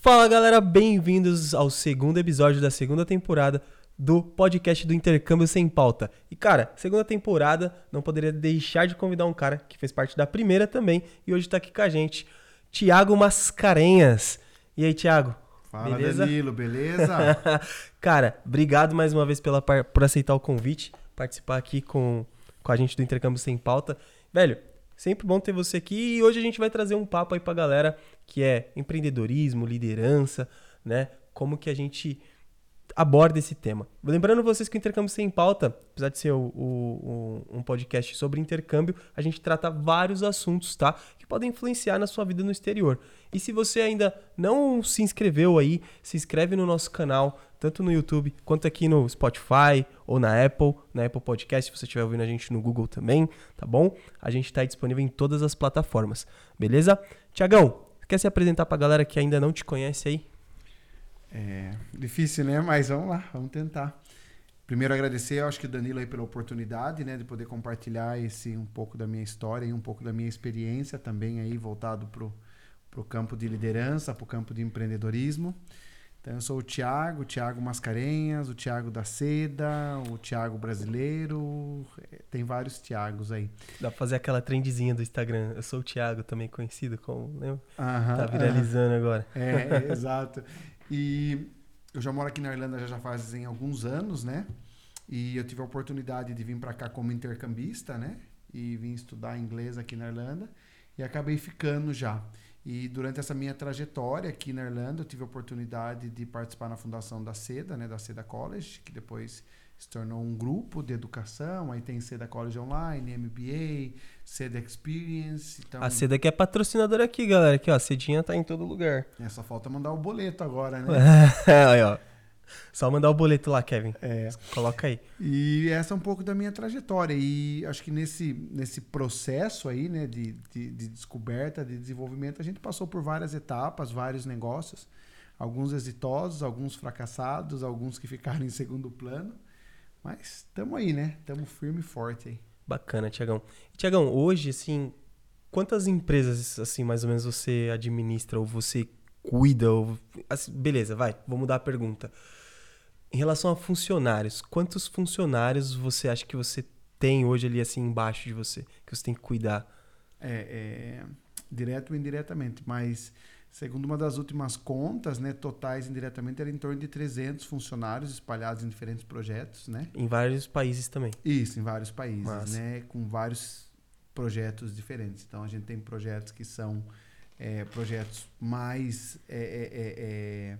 Fala galera, bem-vindos ao segundo episódio da segunda temporada do podcast do Intercâmbio Sem Pauta. E cara, segunda temporada, não poderia deixar de convidar um cara que fez parte da primeira também e hoje tá aqui com a gente, Tiago Mascarenhas. E aí, Tiago? Fala, beleza? Danilo, beleza? cara, obrigado mais uma vez pela, por aceitar o convite, participar aqui com, com a gente do Intercâmbio Sem Pauta. Velho, sempre bom ter você aqui e hoje a gente vai trazer um papo aí pra galera que é empreendedorismo, liderança, né? Como que a gente aborda esse tema. Lembrando vocês que o Intercâmbio Sem Pauta, apesar de ser o, o, um podcast sobre intercâmbio, a gente trata vários assuntos, tá? Que podem influenciar na sua vida no exterior. E se você ainda não se inscreveu aí, se inscreve no nosso canal, tanto no YouTube quanto aqui no Spotify ou na Apple, na Apple Podcast, se você estiver ouvindo a gente no Google também, tá bom? A gente está disponível em todas as plataformas, beleza? Tiagão, quer se apresentar para a galera que ainda não te conhece aí? É difícil, né? Mas vamos lá, vamos tentar. Primeiro agradecer, eu acho que o Danilo aí pela oportunidade, né, de poder compartilhar esse um pouco da minha história e um pouco da minha experiência também aí voltado pro pro campo de liderança, pro campo de empreendedorismo. Então eu sou o Tiago, o Tiago Mascarenhas, o Tiago da Seda, o Tiago brasileiro, tem vários Tiagos aí. Dá pra fazer aquela trendzinha do Instagram. Eu sou o Tiago, também conhecido como, lembra? Aham, tá viralizando aham. agora. É, exato. E eu já moro aqui na Irlanda já, já fazem alguns anos, né? E eu tive a oportunidade de vir para cá como intercambista, né? E vim estudar inglês aqui na Irlanda e acabei ficando já. E durante essa minha trajetória aqui na Irlanda, eu tive a oportunidade de participar na fundação da SEDA, né, da SEDA College, que depois se tornou um grupo de educação. Aí tem SEDA College Online, MBA, SEDA Experience. Então... A SEDA que é patrocinadora aqui, galera. Aqui, ó, a Cedinha tá em todo lugar. É, só falta mandar o boleto agora, né? aí, ó. Só mandar o boleto lá, Kevin. É. Coloca aí. E essa é um pouco da minha trajetória. E acho que nesse, nesse processo aí, né, de, de, de descoberta, de desenvolvimento, a gente passou por várias etapas, vários negócios. Alguns exitosos, alguns fracassados, alguns que ficaram em segundo plano. Mas estamos aí, né? Estamos firme e forte aí. Bacana, Tiagão. Tiagão, hoje, assim, quantas empresas, assim, mais ou menos você administra ou você cuida? Ou... Assim, beleza, vai, vou mudar a pergunta. Em relação a funcionários, quantos funcionários você acha que você tem hoje ali, assim, embaixo de você, que você tem que cuidar? É, é direto ou indiretamente, mas Segundo uma das últimas contas, né, totais indiretamente, era em torno de 300 funcionários espalhados em diferentes projetos, né? Em vários países também. Isso, em vários países, Massa. né? Com vários projetos diferentes. Então, a gente tem projetos que são é, projetos mais é, é, é, é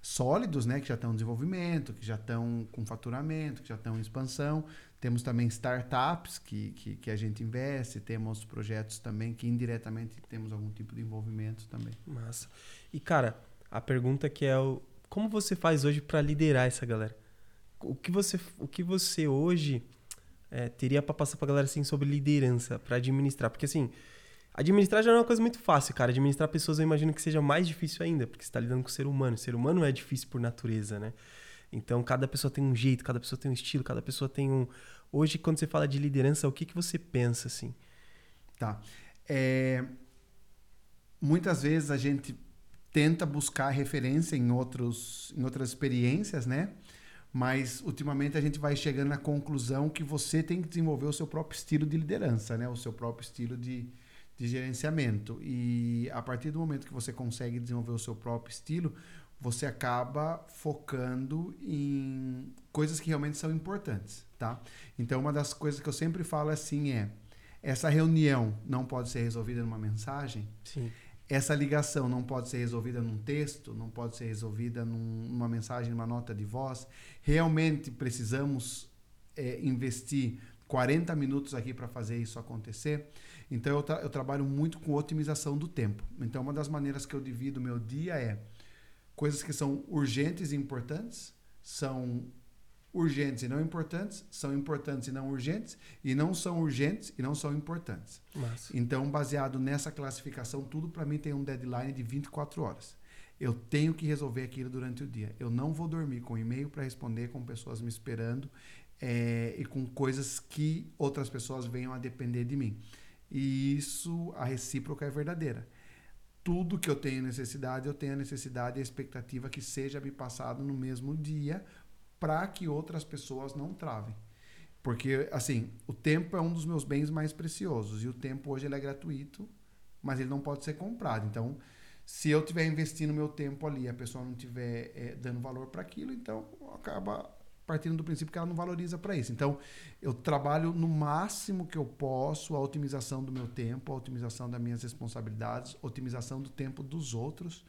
sólidos, né? Que já estão em desenvolvimento, que já estão com faturamento, que já estão em expansão. Temos também startups que, que, que, a gente investe, temos projetos também que indiretamente temos algum tipo de envolvimento também. Massa. E cara, a pergunta que é o como você faz hoje para liderar essa galera? O que você, o que você hoje é, teria para passar para galera assim sobre liderança, para administrar? Porque assim, administrar já não é uma coisa muito fácil, cara. Administrar pessoas eu imagino que seja mais difícil ainda, porque você está lidando com o ser humano. O ser humano é difícil por natureza, né? Então, cada pessoa tem um jeito, cada pessoa tem um estilo, cada pessoa tem um. Hoje, quando você fala de liderança, o que, que você pensa assim? Tá. É... Muitas vezes a gente tenta buscar referência em, outros, em outras experiências, né? Mas ultimamente a gente vai chegando na conclusão que você tem que desenvolver o seu próprio estilo de liderança, né? O seu próprio estilo de, de gerenciamento. E a partir do momento que você consegue desenvolver o seu próprio estilo, você acaba focando em coisas que realmente são importantes, tá? Então, uma das coisas que eu sempre falo assim é: essa reunião não pode ser resolvida numa mensagem. Sim. Essa ligação não pode ser resolvida num texto, não pode ser resolvida num, numa mensagem, numa nota de voz. Realmente precisamos é, investir 40 minutos aqui para fazer isso acontecer. Então, eu, tra eu trabalho muito com otimização do tempo. Então, uma das maneiras que eu divido meu dia é coisas que são urgentes e importantes, são urgentes e não importantes, são importantes e não urgentes, e não são urgentes e não são importantes. Massa. Então, baseado nessa classificação, tudo para mim tem um deadline de 24 horas. Eu tenho que resolver aquilo durante o dia. Eu não vou dormir com e-mail para responder, com pessoas me esperando é, e com coisas que outras pessoas venham a depender de mim. E isso, a recíproca é verdadeira. Tudo que eu tenho necessidade, eu tenho a necessidade e a expectativa que seja me passado no mesmo dia para que outras pessoas não travem. Porque, assim, o tempo é um dos meus bens mais preciosos e o tempo hoje ele é gratuito, mas ele não pode ser comprado. Então, se eu estiver investindo meu tempo ali a pessoa não estiver é, dando valor para aquilo, então acaba partindo do princípio que ela não valoriza para isso. Então, eu trabalho no máximo que eu posso a otimização do meu tempo, a otimização das minhas responsabilidades, otimização do tempo dos outros,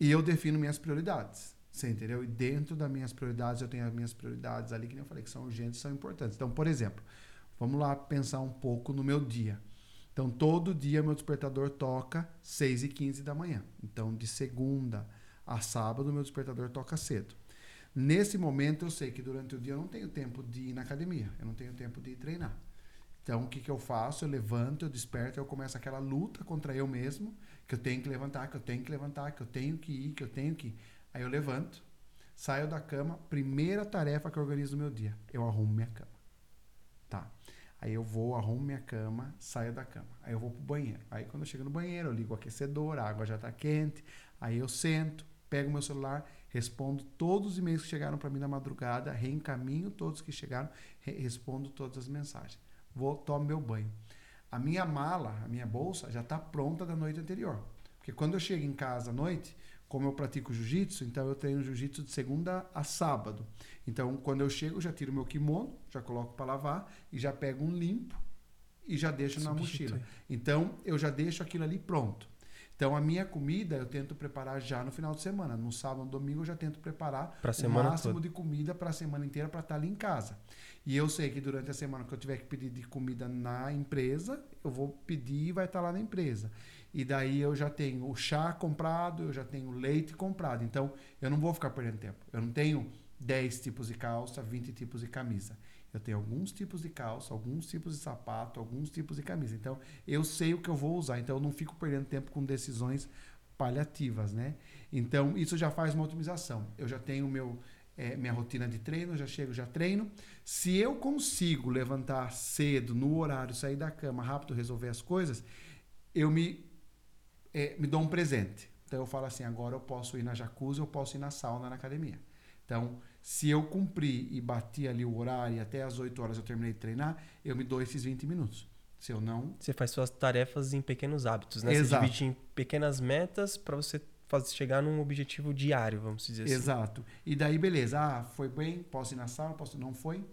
e eu defino minhas prioridades. Você entendeu? E dentro das minhas prioridades, eu tenho as minhas prioridades ali, que eu falei, que são urgentes, são importantes. Então, por exemplo, vamos lá pensar um pouco no meu dia. Então, todo dia meu despertador toca 6 e 15 da manhã. Então, de segunda a sábado, meu despertador toca cedo. Nesse momento, eu sei que durante o dia eu não tenho tempo de ir na academia, eu não tenho tempo de treinar. Então, o que, que eu faço? Eu levanto, eu desperto, eu começo aquela luta contra eu mesmo, que eu tenho que levantar, que eu tenho que levantar, que eu tenho que ir, que eu tenho que ir. Aí eu levanto, saio da cama, primeira tarefa que eu organizo no meu dia, eu arrumo minha cama. Tá. Aí eu vou, arrumo minha cama, saio da cama. Aí eu vou pro banheiro. Aí quando eu chego no banheiro, eu ligo o aquecedor, a água já tá quente. Aí eu sento, pego meu celular, respondo todos os e-mails que chegaram para mim na madrugada, reencaminho todos que chegaram, re respondo todas as mensagens. Vou, tomo meu banho. A minha mala, a minha bolsa já está pronta da noite anterior. Porque quando eu chego em casa à noite, como eu pratico jiu-jitsu, então eu treino jiu-jitsu de segunda a sábado. Então, quando eu chego, eu já tiro meu kimono, já coloco para lavar e já pego um limpo e já deixo na mochila. Então, eu já deixo aquilo ali pronto. Então, a minha comida eu tento preparar já no final de semana. No sábado, no domingo, eu já tento preparar o máximo toda. de comida para a semana inteira para estar tá ali em casa. E eu sei que durante a semana que eu tiver que pedir de comida na empresa, eu vou pedir e vai estar tá lá na empresa. E daí eu já tenho o chá comprado, eu já tenho o leite comprado. Então, eu não vou ficar perdendo tempo. Eu não tenho 10 tipos de calça, 20 tipos de camisa. Eu tenho alguns tipos de calça, alguns tipos de sapato, alguns tipos de camisa. Então, eu sei o que eu vou usar. Então, eu não fico perdendo tempo com decisões paliativas, né? Então, isso já faz uma otimização. Eu já tenho meu, é, minha rotina de treino, já chego, já treino. Se eu consigo levantar cedo, no horário, sair da cama rápido, resolver as coisas, eu me, é, me dou um presente. Então, eu falo assim, agora eu posso ir na jacuzzi, eu posso ir na sauna, na academia. Então, se eu cumprir e bati ali o horário e até as 8 horas eu terminei de treinar, eu me dou esses 20 minutos. Se eu não. Você faz suas tarefas em pequenos hábitos, né? Exato. Você divide em pequenas metas para você fazer, chegar num objetivo diário, vamos dizer assim. Exato. E daí, beleza. Ah, foi bem, posso ir na sala, posso. Não foi?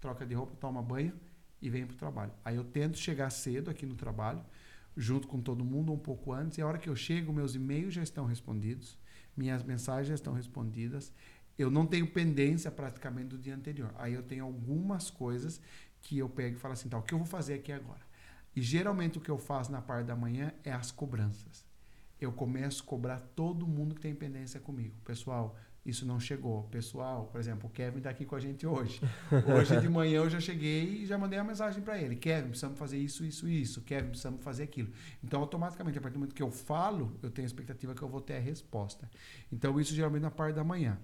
Troca de roupa, toma banho e vem para o trabalho. Aí eu tento chegar cedo aqui no trabalho, junto com todo mundo, um pouco antes, e a hora que eu chego, meus e-mails já estão respondidos minhas mensagens estão respondidas. Eu não tenho pendência praticamente do dia anterior. Aí eu tenho algumas coisas que eu pego e falo assim, tá, o que eu vou fazer aqui agora? E geralmente o que eu faço na parte da manhã é as cobranças. Eu começo a cobrar todo mundo que tem pendência comigo. Pessoal, isso não chegou. Pessoal, por exemplo, o Kevin está aqui com a gente hoje. Hoje de manhã eu já cheguei e já mandei uma mensagem para ele. Kevin, precisamos fazer isso, isso, isso. Kevin, precisamos fazer aquilo. Então, automaticamente, a partir do momento que eu falo, eu tenho a expectativa que eu vou ter a resposta. Então, isso geralmente na parte da manhã.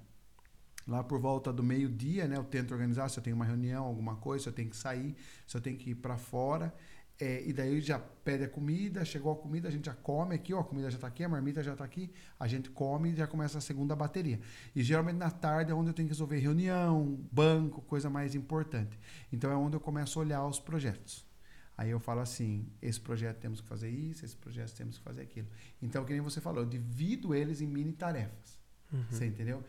Lá por volta do meio-dia, né, eu tento organizar se eu tenho uma reunião, alguma coisa, se eu tenho que sair, se eu tenho que ir para fora. É, e daí já pede a comida, chegou a comida, a gente já come aqui, ó, a comida já está aqui, a marmita já está aqui, a gente come e já começa a segunda bateria. E geralmente na tarde é onde eu tenho que resolver reunião, banco, coisa mais importante. Então é onde eu começo a olhar os projetos. Aí eu falo assim, esse projeto temos que fazer isso, esse projeto temos que fazer aquilo. Então, que nem você falou, eu divido eles em mini tarefas. Uhum. Você entendeu?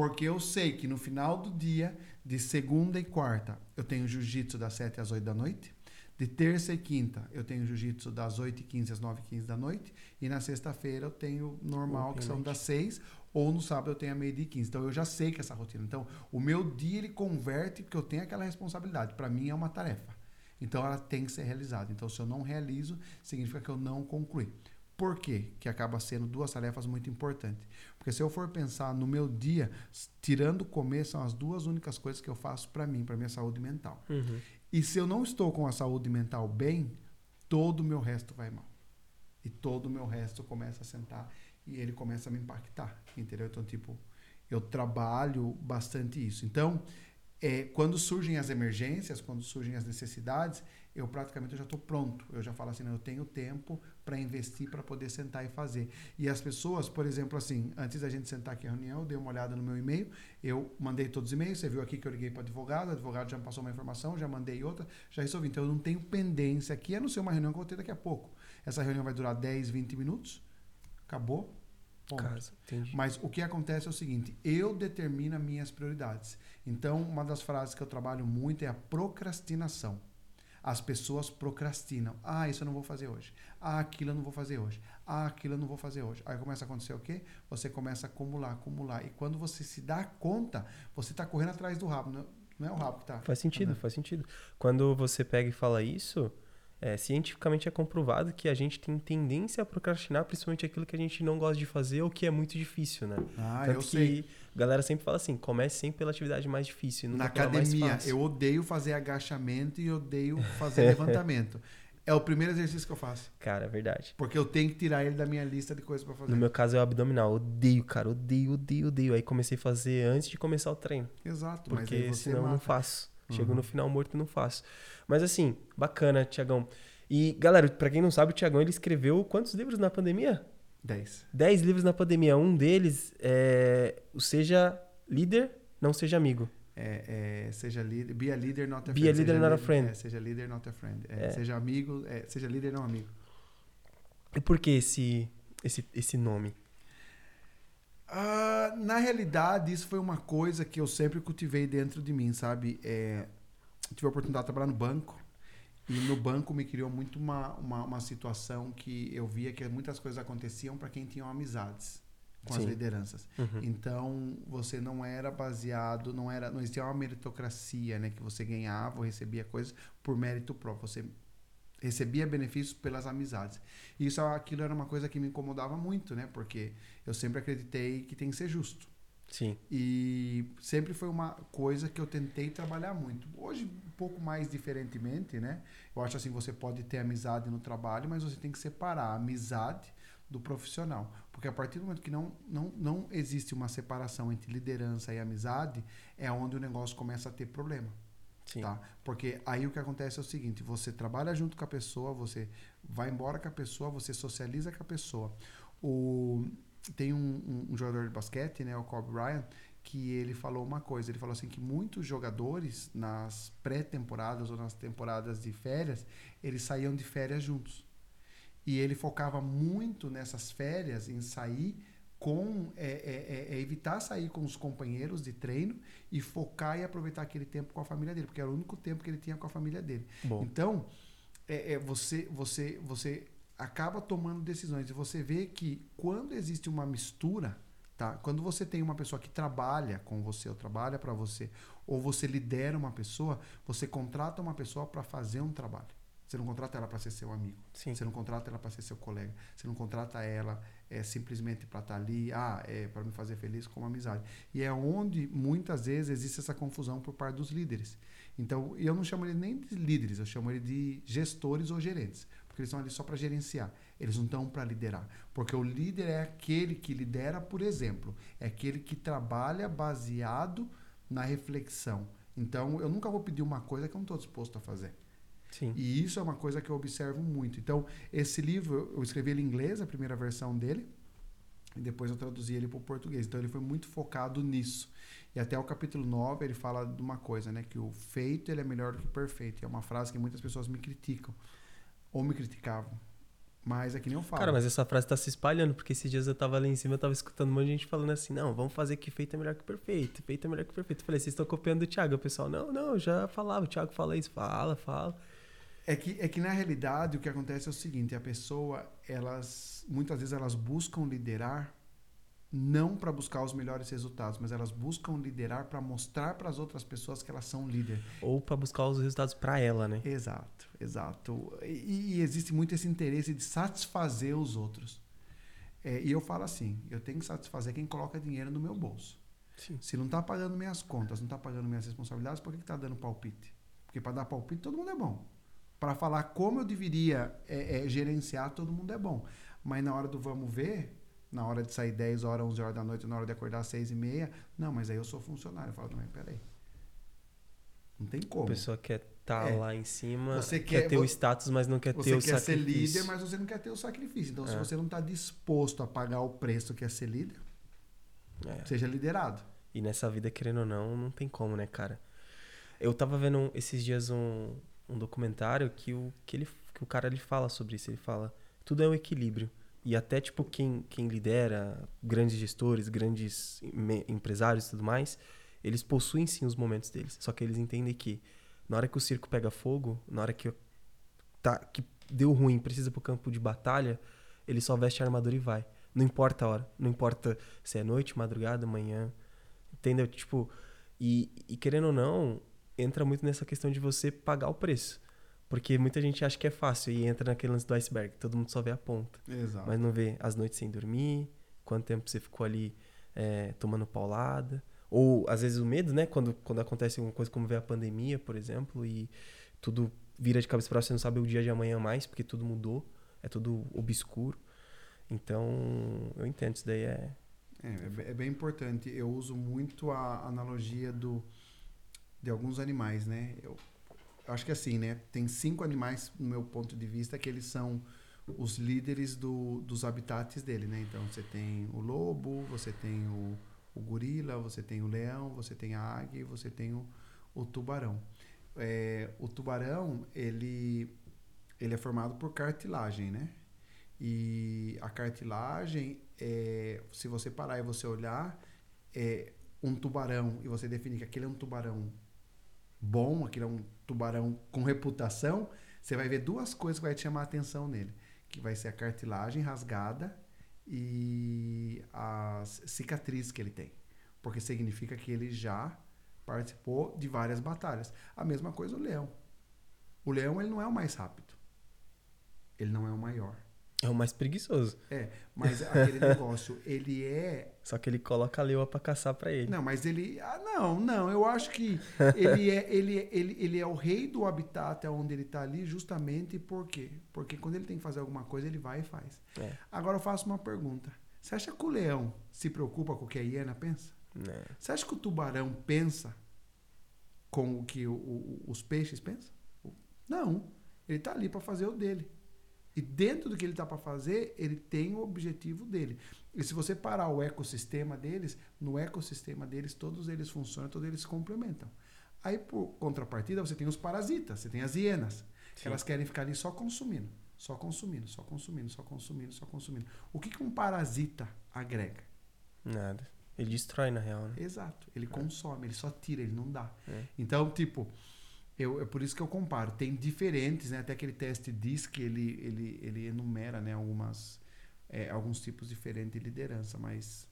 Porque eu sei que no final do dia, de segunda e quarta, eu tenho jiu-jitsu das 7 às 8 da noite. De terça e quinta eu tenho jiu-jitsu das 8h15 às 9h15 da noite. E na sexta-feira eu tenho normal, que são das 6 ou no sábado eu tenho a meio-dia e 15. Então eu já sei que é essa rotina. Então o meu dia ele converte porque eu tenho aquela responsabilidade. Para mim é uma tarefa. Então ela tem que ser realizada. Então se eu não realizo, significa que eu não concluí. Por quê? Que acaba sendo duas tarefas muito importantes. Porque se eu for pensar no meu dia, tirando comer, são as duas únicas coisas que eu faço para mim, para minha saúde mental. Uhum. E se eu não estou com a saúde mental bem, todo o meu resto vai mal. E todo o meu resto começa a sentar. e ele começa a me impactar, entendeu? Então, tipo, eu trabalho bastante isso. Então, é, quando surgem as emergências, quando surgem as necessidades, eu praticamente já estou pronto. Eu já falo assim, eu tenho tempo para investir para poder sentar e fazer. E as pessoas, por exemplo, assim, antes da gente sentar aqui a reunião, eu dei uma olhada no meu e-mail, eu mandei todos os e-mails, você viu aqui que eu liguei para advogado, o advogado já me passou uma informação, já mandei outra, já resolvi. Então eu não tenho pendência aqui, a não ser uma reunião que eu vou ter daqui a pouco. Essa reunião vai durar 10, 20 minutos, acabou. Casa, Mas o que acontece é o seguinte: eu determino as minhas prioridades. Então, uma das frases que eu trabalho muito é a procrastinação. As pessoas procrastinam. Ah, isso eu não vou fazer hoje. Ah, aquilo eu não vou fazer hoje. Ah, aquilo eu não vou fazer hoje. Aí começa a acontecer o quê? Você começa a acumular, acumular. E quando você se dá conta, você está correndo atrás do rabo. Não é o rabo que está. Faz sentido, faz sentido. Quando você pega e fala isso, é, cientificamente é comprovado que a gente tem tendência a procrastinar, principalmente aquilo que a gente não gosta de fazer ou que é muito difícil, né? Ah, Tanto eu que sei. A galera sempre fala assim: comece sempre pela atividade mais difícil. Na academia, eu odeio fazer agachamento e odeio fazer levantamento. É o primeiro exercício que eu faço. Cara, é verdade. Porque eu tenho que tirar ele da minha lista de coisas para fazer. No meu caso é o abdominal. Odeio, cara. Odeio, odeio, odeio. Aí comecei a fazer antes de começar o treino. Exato. Porque senão eu não faço. Uhum. Chego no final morto e não faço. Mas assim, bacana, Tiagão. E, galera, para quem não sabe, o Tiagão ele escreveu quantos livros na pandemia? Dez. Dez livros na pandemia. Um deles é o Seja Líder, Não Seja Amigo. É, é, seja líder, be a leader, not a be friend. Be a leader, seja not a friend. É, seja líder, not a friend. É, é. seja amigo, é, seja líder, não amigo. E por que esse, esse, esse nome? Uh, na realidade, isso foi uma coisa que eu sempre cultivei dentro de mim, sabe? É, tive a oportunidade de trabalhar no banco e no banco me criou muito uma, uma, uma situação que eu via que muitas coisas aconteciam para quem tinha amizades com Sim. as lideranças. Uhum. Então, você não era baseado, não era, não existia uma meritocracia, né, que você ganhava ou recebia coisas por mérito próprio. Você recebia benefícios pelas amizades. E isso aquilo era uma coisa que me incomodava muito, né? Porque eu sempre acreditei que tem que ser justo. Sim. E sempre foi uma coisa que eu tentei trabalhar muito. Hoje, um pouco mais diferentemente, né? Eu acho assim, você pode ter amizade no trabalho, mas você tem que separar a amizade do profissional. Porque a partir do momento que não, não, não existe uma separação entre liderança e amizade, é onde o negócio começa a ter problema. Sim. Tá? Porque aí o que acontece é o seguinte: você trabalha junto com a pessoa, você vai embora com a pessoa, você socializa com a pessoa. O tem um, um, um, jogador de basquete, né, o Kobe Bryant, que ele falou uma coisa. Ele falou assim que muitos jogadores nas pré-temporadas ou nas temporadas de férias, eles saíam de férias juntos. E ele focava muito nessas férias em sair com é, é, é, é evitar sair com os companheiros de treino e focar e aproveitar aquele tempo com a família dele, porque era o único tempo que ele tinha com a família dele. Bom. Então, é, é, você, você, você acaba tomando decisões. E você vê que quando existe uma mistura, tá? Quando você tem uma pessoa que trabalha com você, ou trabalha para você, ou você lidera uma pessoa, você contrata uma pessoa para fazer um trabalho. Você não contrata ela para ser seu amigo. Sim. Você não contrata ela para ser seu colega. Você não contrata ela é, simplesmente para estar tá ali, ah, é para me fazer feliz como amizade. E é onde muitas vezes existe essa confusão por parte dos líderes. Então, eu não chamo ele nem de líderes, eu chamo ele de gestores ou gerentes porque eles estão ali só para gerenciar. Eles não estão para liderar. Porque o líder é aquele que lidera, por exemplo, é aquele que trabalha baseado na reflexão. Então, eu nunca vou pedir uma coisa que eu não estou disposto a fazer. Sim. E isso é uma coisa que eu observo muito. Então, esse livro, eu escrevi ele em inglês, a primeira versão dele, e depois eu traduzi ele para o português. Então, ele foi muito focado nisso. E até o capítulo 9 ele fala de uma coisa, né? Que o feito ele é melhor do que o perfeito. E é uma frase que muitas pessoas me criticam ou me criticavam. Mas é que nem eu falo. Cara, mas essa frase tá se espalhando, porque esses dias eu tava lá em cima, eu tava escutando um monte de gente falando assim, não, vamos fazer que feito é melhor que perfeito, feito é melhor que perfeito. Eu falei, vocês estão copiando o Thiago. O pessoal, não, não, eu já falava, o Thiago fala isso, fala, fala. É que, é que na realidade o que acontece é o seguinte, a pessoa, elas, muitas vezes elas buscam liderar não para buscar os melhores resultados, mas elas buscam liderar para mostrar para as outras pessoas que elas são líder. Ou para buscar os resultados para ela, né? Exato, exato. E, e, existe muito esse interesse de satisfazer os outros. É, e eu falo assim: eu tenho que satisfazer quem coloca dinheiro no meu bolso. Sim. Se não está pagando minhas contas, não está pagando minhas responsabilidades, por que está dando palpite? Porque para dar palpite todo mundo é bom. Para falar como eu deveria é, é, gerenciar, todo mundo é bom. Mas na hora do vamos ver, na hora de sair 10 horas, 11 horas da noite, na hora de acordar 6 e meia. Não, mas aí eu sou funcionário. Eu falo, não, peraí. Não tem como. A pessoa quer estar tá É. lá em cima, Você quer, quer- ter o status, mas não quer Você ter o quer ser sacrifício. líder, mas você não quer ter o sacrifício. Então, se É. você não está disposto a pagar o preço que é ser líder, É. seja liderado. E nessa vida, querendo ou não, não tem como, né, cara? Eu tava vendo esses dias um, um documentário que o, que, ele, que o cara ele fala sobre isso. Ele fala, tudo é um equilíbrio. E até, tipo, quem, quem lidera, grandes gestores, grandes empresários e tudo mais, eles possuem sim os momentos deles. Só que eles entendem que na hora que o circo pega fogo, na hora que, tá, que deu ruim, precisa pro campo de batalha, ele só veste a armadura e vai. Não importa a hora. Não importa se é noite, madrugada, manhã. Entendeu? Tipo, e, e querendo ou não, entra muito nessa questão de você pagar o preço. Porque muita gente acha que é fácil e entra naquele lance do iceberg. Todo mundo só vê a ponta. Exato. Mas não vê as noites sem dormir, quanto tempo você ficou ali é, tomando paulada. Ou, às vezes, o medo, né? Quando, quando acontece alguma coisa como veio a pandemia, por exemplo, e tudo vira de cabeça para você não sabe o dia de amanhã mais, porque tudo mudou, é tudo obscuro. Então, eu entendo, isso daí é. É, é é bem importante. Eu uso muito a analogia do, de alguns animais, né? Eu, eu acho que assim, né? Tem cinco animais, no meu ponto de vista, que eles são os líderes do, dos habitats dele, né? Então, você tem o lobo, você tem o, o gorila, você tem o leão, você tem a águia você tem o, o tubarão. É, o tubarão, ele, ele é formado por cartilagem, né? E a cartilagem, é, se você parar e você olhar, é um tubarão e você definir que aquele é um tubarão bom, aquele é um tubarão com reputação, você vai ver duas coisas que vai te chamar a atenção nele, que vai ser a cartilagem rasgada e as cicatrizes que ele tem, porque significa que ele já participou de várias batalhas. A mesma coisa o leão. O leão ele não é o mais rápido. Ele não é o maior. É o mais preguiçoso. É, mas aquele negócio, ele é. Só que ele coloca a leoa pra caçar pra ele. Não, mas ele. Ah, não, não. Eu acho que ele é, ele, é- ele, ele é o rei do habitat onde ele tá ali, justamente por quê? Porque quando ele tem que fazer alguma coisa, ele vai e faz. É. Agora eu faço uma pergunta. Você acha que o leão se preocupa com o que a hiena pensa? Né? Você acha que o tubarão pensa com o que o- o- os peixes pensam? Não. Ele está ali para fazer o dele. E dentro do que ele está para fazer, ele tem o objetivo dele. E se você parar o ecossistema deles, no ecossistema deles, todos eles funcionam, todos eles se complementam. Aí, por contrapartida, você tem os parasitas, você tem as hienas, que elas querem ficar ali só consumindo, só consumindo, só consumindo, só consumindo, só consumindo. O que, que um parasita agrega? Nada. Ele destrói, na real, né? Exato. Ele consome, ele só tira, ele não dá. É. Então, tipo, eu, é por isso que eu comparo. Tem diferentes, né? Até aquele teste diz que ele, ele, ele enumera né, algumas, é, alguns tipos diferentes de liderança, mas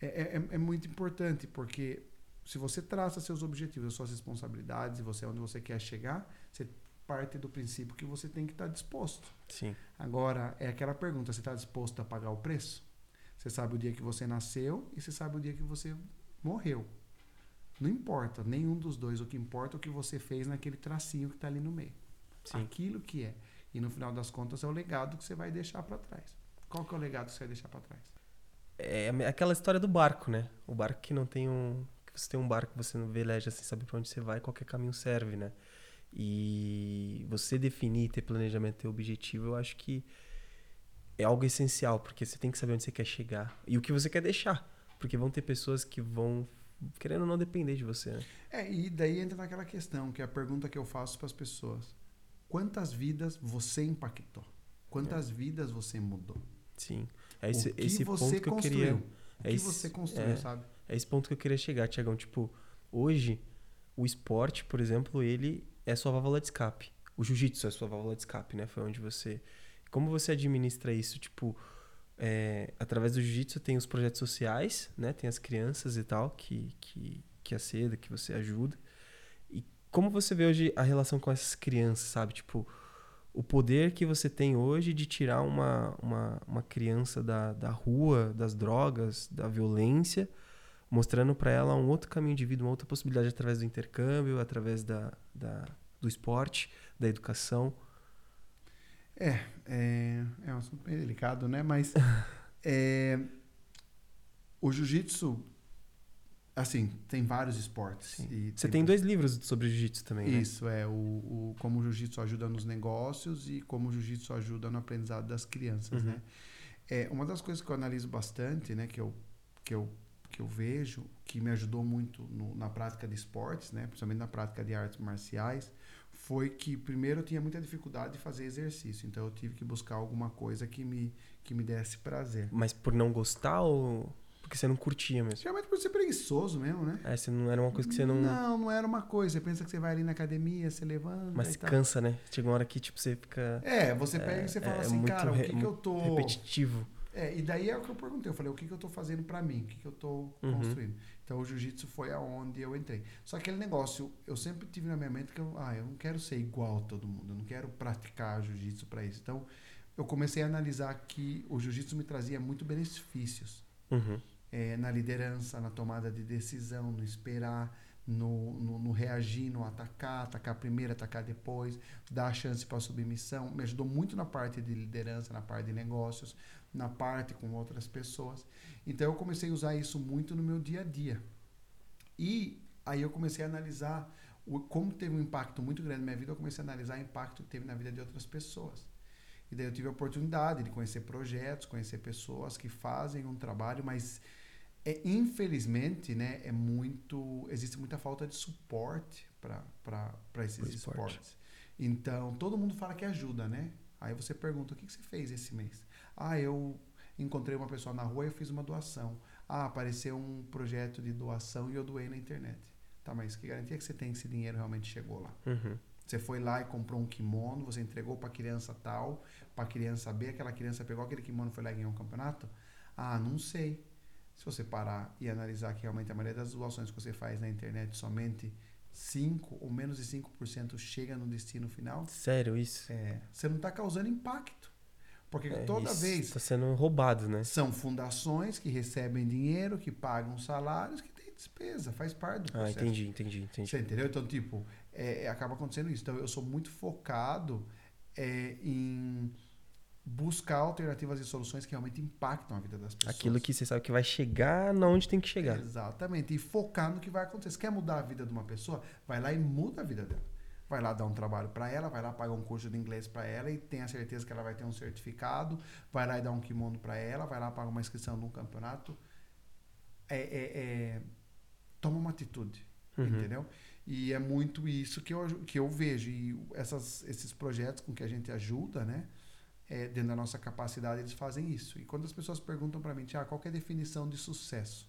é, é, é muito importante, porque se você traça seus objetivos, suas responsabilidades, e você onde você quer chegar, você parte do princípio que você tem que estar disposto. Sim. Agora, é aquela pergunta: você está disposto a pagar o preço? Você sabe o dia que você nasceu e você sabe o dia que você morreu. Não importa, nenhum dos dois. O que importa é o que você fez naquele tracinho que está ali no meio. Sim. Aquilo que é. E no final das contas é o legado que você vai deixar para trás. Qual que é o legado que você vai deixar para trás? É aquela história do barco, né? O barco que não tem um. Que você tem um barco que você não veleja assim, sabe pra onde você vai, qualquer caminho serve, né? E você definir, ter planejamento, ter objetivo, eu acho que é algo essencial, porque você tem que saber onde você quer chegar e o que você quer deixar. Porque vão ter pessoas que vão, querendo ou não, depender de você, né? É, e daí entra naquela questão, que é a pergunta que eu faço para as pessoas. Quantas vidas você impactou? Quantas vidas você mudou? Sim. É esse, o que esse você ponto que eu queria. O é que esse- você construiu, é. sabe? É esse ponto que eu queria chegar, Tiagão. Tipo, hoje, o esporte, por exemplo, ele é sua válvula de escape. O jiu-jitsu é sua válvula de escape, né? Foi onde você. Como você administra isso? Tipo, é, através do jiu-jitsu tem os projetos sociais, né? Tem as crianças e tal, que, que, que aceda, que você ajuda. E como você vê hoje a relação com essas crianças, sabe? Tipo, o poder que você tem hoje de tirar uma, uma, uma criança da, da rua, das drogas, da violência, mostrando para ela um outro caminho de vida, uma outra possibilidade através do intercâmbio, através da, da, do esporte, da educação. É, é, é um assunto bem delicado, né? Mas É, o jiu-jitsu, assim, tem vários esportes. Você tem dois livros sobre jiu-jitsu também, né? Isso, é. O, o, como o jiu-jitsu ajuda nos negócios e como o jiu-jitsu ajuda no aprendizado das crianças, Uhum. né? É, uma das coisas que eu analiso bastante, né? Que eu, que eu, que eu vejo, que me ajudou muito no- na prática de esportes, né? Principalmente na prática de artes marciais, foi que primeiro eu tinha muita dificuldade de fazer exercício. Então eu tive que buscar alguma coisa que me, que me desse prazer. Mas por não gostar ou porque você não curtia mesmo? Geralmente por ser preguiçoso mesmo, né? É, você não era uma coisa que você não. Não, não era uma coisa. Você pensa que você vai ali na academia, você levanta Mas cansa, né? Chega uma hora que tipo, você fica É, você pega e você fala é assim, cara, o que, que eu tô. repetitivo. É, e daí é o que eu perguntei. Eu falei, o que, que eu tô fazendo pra mim? O que, que eu tô Uhum. construindo? Então o jiu-jitsu foi aonde eu entrei. Só que aquele negócio, eu sempre tive na minha mente que eu, ah, eu não quero ser igual a todo mundo, eu não quero praticar jiu-jitsu pra isso. Então eu comecei a analisar que o jiu-jitsu me trazia muito benefícios. Uhum. É, na liderança, na tomada de decisão, no esperar, no, no, no reagir, no atacar, atacar primeiro, atacar depois, dar chance para submissão. Me ajudou muito na parte de liderança, na parte de negócios, na parte com outras pessoas. Então eu comecei a usar isso muito no meu dia a dia. E aí eu comecei a analisar o, como teve um impacto muito grande na minha vida, eu comecei a analisar o impacto que teve na vida de outras pessoas. E daí eu tive a oportunidade de conhecer projetos, conhecer pessoas que fazem um trabalho, mas é, infelizmente, né, é muito existe muita falta de suporte para esses esporte. esportes. Então, todo mundo fala que ajuda, né? Aí você pergunta, o que, que você fez esse mês? Ah, eu encontrei uma pessoa na rua e eu fiz uma doação. Ah, apareceu um projeto de doação e eu doei na internet. Tá, mas que garantia que você tem que esse dinheiro realmente chegou lá? Uhum. Você foi lá e comprou um kimono, você entregou para criança tal, para criança B, aquela criança pegou aquele kimono e foi lá e ganhou um campeonato? Ah, não sei. Se você parar e analisar que realmente a maioria das doações que você faz na internet, somente 5 ou menos de 5% chega no destino final, Sério isso? é, você não está causando impacto. Porque É, toda isso vez Tá sendo roubado, né? são fundações que recebem dinheiro, que pagam salários, que tem despesa, faz parte do Ah, processo. entendi, entendi, entendi. Você entendeu? Então, tipo, é, é, acaba acontecendo isso. Então, eu sou muito focado é, em buscar alternativas e soluções que realmente impactam a vida das pessoas. Aquilo que você sabe que vai chegar na onde tem que chegar. Exatamente. E focar no que vai acontecer. Se quer mudar a vida de uma pessoa, vai lá e muda a vida dela. Vai lá dar um trabalho para ela, vai lá pagar um curso de inglês para ela e tem a certeza que ela vai ter um certificado, vai lá e dar um kimono para ela, vai lá pagar uma inscrição num campeonato. É, é- é- Toma uma atitude, Uhum. entendeu? E é muito isso que eu, que eu vejo. E essas, esses projetos com que a gente ajuda, né? É, dentro da nossa capacidade, eles fazem isso. E quando as pessoas perguntam para mim, Tiago, qual que é a definição de sucesso?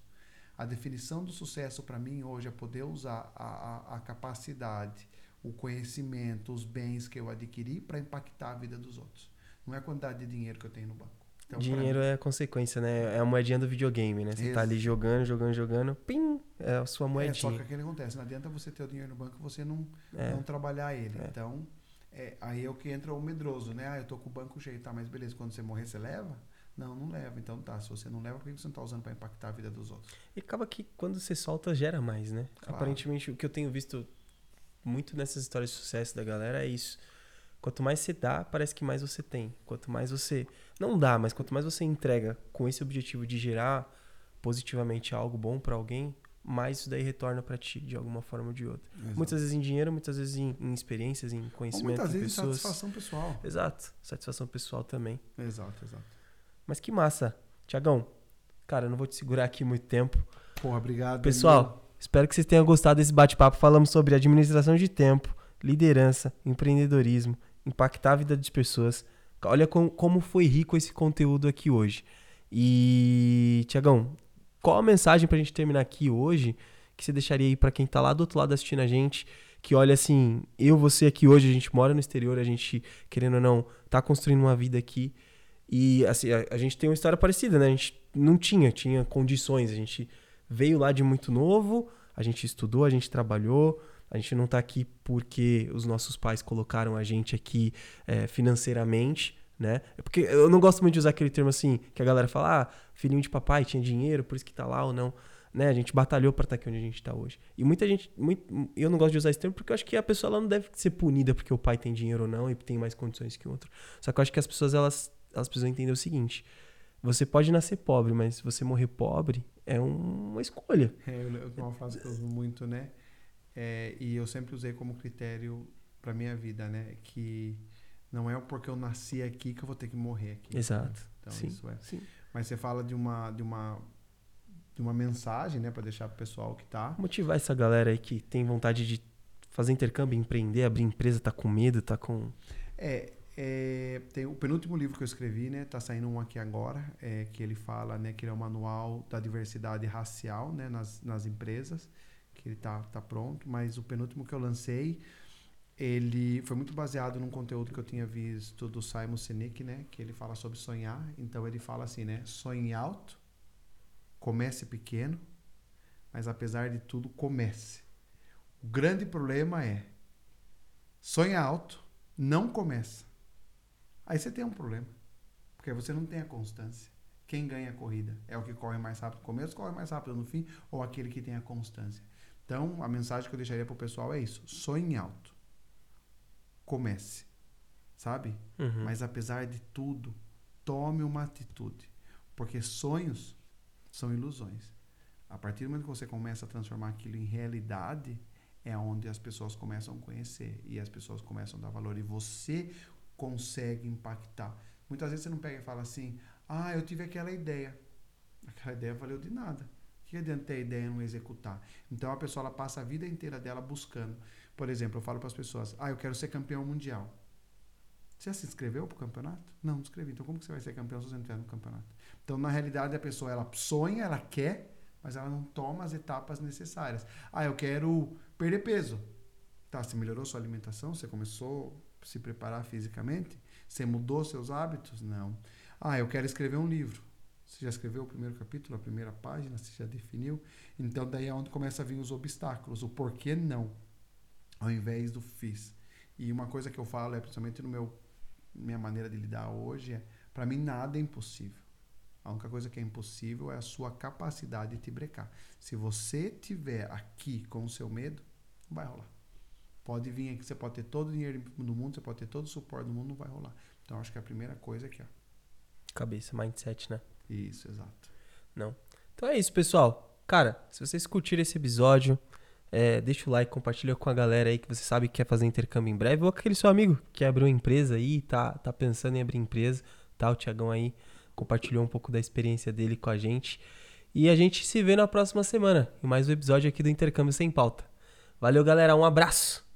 A definição do sucesso para mim hoje é poder usar a, a, a capacidade, o conhecimento, os bens que eu adquiri para impactar a vida dos outros. Não é a quantidade de dinheiro que eu tenho no banco. Então, Dinheiro mim, é consequência, né? É a moedinha do videogame, né? Você tá ali jogando, jogando, jogando, pim, é a sua é só que moedinha. aquele acontece. Não adianta você ter o dinheiro no banco e você não, É. não trabalhar ele. É. Então, é, aí é o que entra o medroso, né? Ah, eu tô com o banco cheio, tá, mas beleza, quando você morrer, você leva? Não, não leva. Então tá, se você não leva, por que você não tá usando para impactar a vida dos outros? E acaba que quando você solta, gera mais, né? Claro. Aparentemente, o que eu tenho visto muito nessas histórias de sucesso da galera é isso. Quanto mais você dá, parece que mais você tem. Quanto mais você. Não dá, mas quanto mais você entrega com esse objetivo de gerar positivamente algo bom pra alguém, mais isso daí retorna pra ti, de alguma forma ou de outra. Muitas vezes em dinheiro, muitas vezes em, em experiências, em Ou conhecimento muitas de vezes pessoas. satisfação pessoal. Exato. Satisfação pessoal também. Exato, exato. Mas que massa. Tiagão, cara, eu não vou te segurar aqui muito tempo. Porra, obrigado. Pessoal, espero que vocês tenham gostado desse bate-papo. Falamos sobre administração de tempo, liderança, empreendedorismo, impactar a vida das pessoas. Olha com- como foi rico esse conteúdo aqui hoje. E, Tiagão, qual a mensagem pra gente terminar aqui hoje que você deixaria aí pra quem tá lá do outro lado assistindo a gente? Que olha assim, eu, você aqui hoje, a gente mora no exterior, a gente, querendo ou não, tá construindo uma vida aqui. E assim, a, a gente tem uma história parecida, né? A gente não tinha, tinha condições. A gente veio lá de muito novo, a gente estudou, a gente trabalhou, a gente não tá aqui porque os nossos pais colocaram a gente aqui é, financeiramente, né? É Porque eu não gosto muito de usar aquele termo assim, que a galera fala, ah, filhinho de papai tinha dinheiro, por isso que tá lá ou não. Né? A gente batalhou para estar aqui onde a gente tá hoje. E muita gente, muito, eu não gosto de usar esse termo porque eu acho que a pessoa ela não deve ser punida porque o pai tem dinheiro ou não e tem mais condições que o outro. Só que eu acho que as pessoas elas, elas precisam entender o seguinte: Você pode nascer pobre, mas você morrer pobre, é uma escolha. É, uma frase que eu uso muito, né? É, e eu sempre usei como critério para minha vida, né? Que não é porque eu nasci aqui que eu vou ter que morrer aqui. Exato. Então sim, isso é. sim. Mas você fala de uma de uma de uma mensagem, né, para deixar pro pessoal que tá. Motivar essa galera aí que tem vontade de fazer intercâmbio, empreender, abrir empresa, tá com medo, tá com É, é, tem o penúltimo livro que eu escrevi, né? Tá saindo um aqui agora, é, que ele fala, né, que ele é o manual da diversidade racial, né, nas, nas empresas, que ele tá, tá pronto. Mas o penúltimo que eu lancei, ele foi muito baseado num conteúdo que eu tinha visto do Simon Sinek, né, que ele fala sobre sonhar. Então ele fala assim, né, sonhe alto, comece pequeno, mas apesar de tudo comece. O grande problema é sonha alto, não começa. Aí você tem um problema. Porque você não tem a constância. Quem ganha a corrida? É o que corre mais rápido no começo, corre mais rápido no fim, ou aquele que tem a constância? Então, a mensagem que eu deixaria para o pessoal é isso: sonhe alto. Comece. Sabe? Uhum. Mas apesar de tudo, tome uma atitude. Porque sonhos são ilusões. A partir do momento que você começa a transformar aquilo em realidade, é onde as pessoas começam a conhecer e as pessoas começam a dar valor e você consegue impactar. Muitas vezes você não pega e fala assim: "Ah, eu tive aquela ideia". Aquela ideia valeu de nada. O que adianta ter a ideia e não executar? Então a pessoa ela passa a vida inteira dela buscando. Por exemplo, eu falo para as pessoas: "Ah, eu quero ser campeão mundial". Você já se inscreveu para o campeonato? Não, não inscrevi. Então como que você vai ser campeão se você não estiver no campeonato? Então, na realidade, a pessoa ela sonha, ela quer, mas ela não toma as etapas necessárias. Ah, eu quero perder peso. Tá, você melhorou sua alimentação? Você começou a se preparar fisicamente? Você mudou seus hábitos? Não. Ah, eu quero escrever um livro. Você já escreveu o primeiro capítulo, a primeira página? Você já definiu? Então, daí é onde começa a vir os obstáculos. O porquê não, ao invés do fiz. E uma coisa que eu falo, é principalmente no meu minha maneira de lidar hoje, é para mim nada é impossível. A única coisa que é impossível é a sua capacidade de te brecar. Se você tiver aqui com o seu medo, não vai rolar. Pode vir aqui, você pode ter todo o dinheiro do mundo, você pode ter todo o suporte do mundo, não vai rolar. Então acho que a primeira coisa aqui, ó. Cabeça, mindset, né? Isso, exato. Não. Então é isso, pessoal. Cara, se vocês curtiram esse episódio, é, deixa o like, compartilha com a galera aí que você sabe que quer fazer intercâmbio em breve, ou aquele seu amigo que abriu empresa aí, tá, tá pensando em abrir empresa, tá? O Tiagão aí compartilhou um pouco da experiência dele com a gente. E a gente se vê na próxima semana em mais um episódio aqui do Intercâmbio Sem Pauta. Valeu, galera. Um abraço!